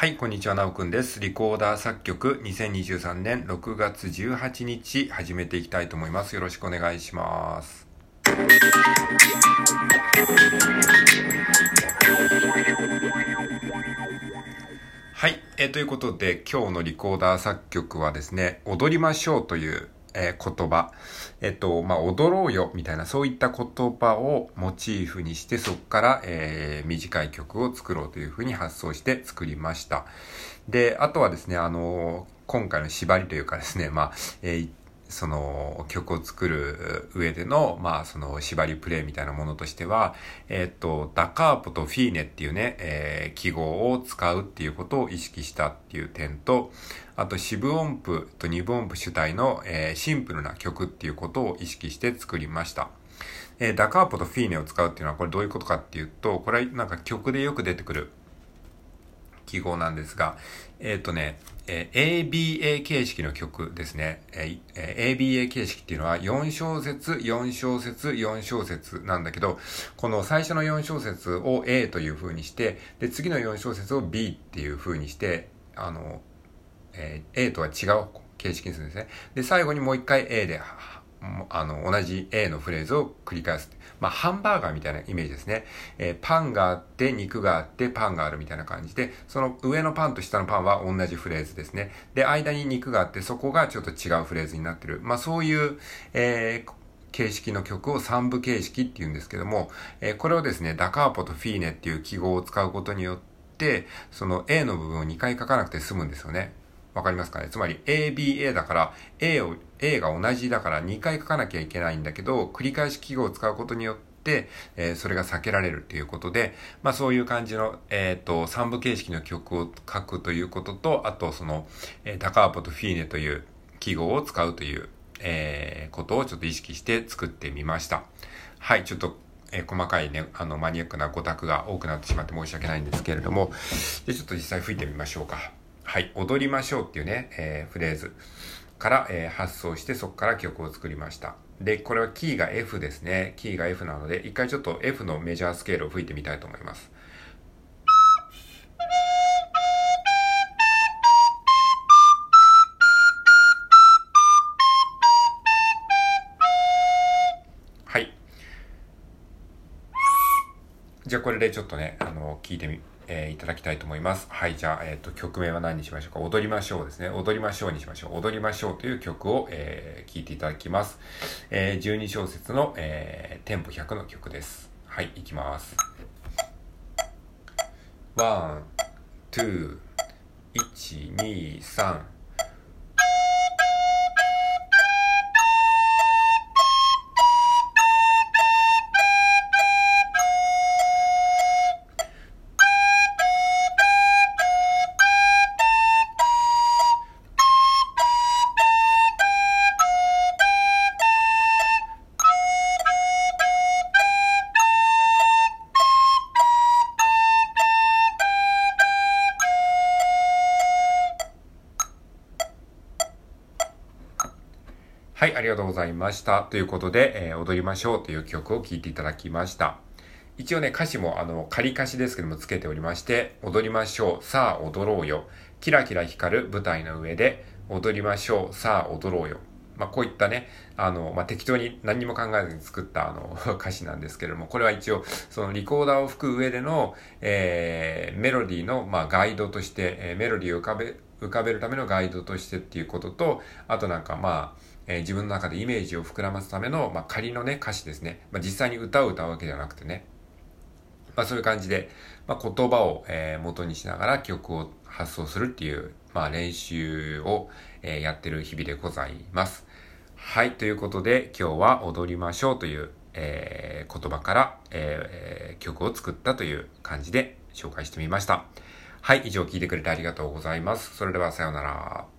はい、こんにちは、なおくんです。リコーダー作曲2023年6月18日始めていきたいと思います。よろしくお願いします。はい、えー、ということで今日のリコーダー作曲はですね、踊りましょうというえー、言葉、えっと、まあ、踊ろうよ、みたいな、そういった言葉をモチーフにして、そこから、えー、短い曲を作ろうというふうに発想して作りました。で、あとはですね、あの今回の縛りというかですね、まあ、えー、その曲を作る上での、まあ、その縛りプレイみたいなものとしては、えっ、と、ダカーポとフィーネっていうね、えー、記号を使うっていうことを意識したっていう点と、あと四分音符と二分音符主体の、えー、シンプルな曲っていうことを意識して作りました。えー、ダカーポとフィーネを使うっていうのはこれどういうことかっていうと、これはなんか曲でよく出てくる記号なんですが、えっ、ー、とね、えー、ABA 形式の曲ですね。えー、ABA 形式っていうのは4小節、4小節、4小節なんだけど、この最初の4小節を A という風にして、で、次の4小節を B っていう風にして、あの、え、A とは違う形式にするんですね。で、最後にもう一回 A であの、同じ A のフレーズを繰り返す。まあ、ハンバーガーみたいなイメージですね。えー、パンがあって、肉があって、パンがあるみたいな感じで、その上のパンと下のパンは同じフレーズですね。で、間に肉があって、そこがちょっと違うフレーズになってる。まあ、そういう、えー、形式の曲を3部形式って言うんですけども、えー、これをですね、ダカーポとフィーネっていう記号を使うことによって、その A の部分を2回書かなくて済むんですよね。わかりますかね？つまり ABA だから A を、A が同じだから2回書かなきゃいけないんだけど、繰り返し記号を使うことによって、えー、それが避けられるっていうことで、まあそういう感じの、えっ、ー、と、3部形式の曲を書くということと、あとその、えー、タカーポとフィーネという記号を使うという、えー、ことをちょっと意識して作ってみました。はい、ちょっとえー、細かいね、あの、マニアックな語卓が多くなってしまって申し訳ないんですけれども、で、ちょっと実際吹いてみましょうか。はい、踊りましょうっていうね、えー、フレーズから、えー、発想してそこから曲を作りました。で、これはキーが F ですね。キーが F なので、一回ちょっと F のメジャースケールを吹いてみたいと思います。はい。じゃあこれでちょっとね、あの、聞いてみ、えー、いただきたいと思います。はい、じゃあ、えっ、ー、と、曲名は何にしましょうか？踊りましょうですね。踊りましょうにしましょう。踊りましょうという曲を、えー、聴いていただきます。えー、12小節の、えー、テンポ100の曲です。はい、いきます。ワン、ツー、1、2、3、はい、ありがとうございました。ということで、えー、踊りましょうという曲を聴いていただきました。一応ね、歌詞もあの、仮歌詞ですけどもつけておりまして、踊りましょう、さあ踊ろうよ。キラキラ光る舞台の上で、踊りましょう、さあ踊ろうよ。まあ、こういったね、あの、まあ、適当に何も考えずに作ったあの、歌詞なんですけれども、これは一応、そのリコーダーを吹く上での、えー、メロディーの、まあ、ガイドとして、えー、メロディーを浮かべ、浮かべるためのガイドとしてっていうことと、あとなんかまあ、え、自分の中でイメージを膨らますための、まあ、仮のね、歌詞ですね。まあ、実際に歌を歌うわけじゃなくてね。まあ、そういう感じで、まあ、言葉を、え、元にしながら曲を発想するっていう、まあ、練習を、え、やってる日々でございます。はい。ということで、今日は踊りましょうという、えー、言葉から、えー、曲を作ったという感じで紹介してみました。はい。以上聞いてくれてありがとうございます。それではさようなら。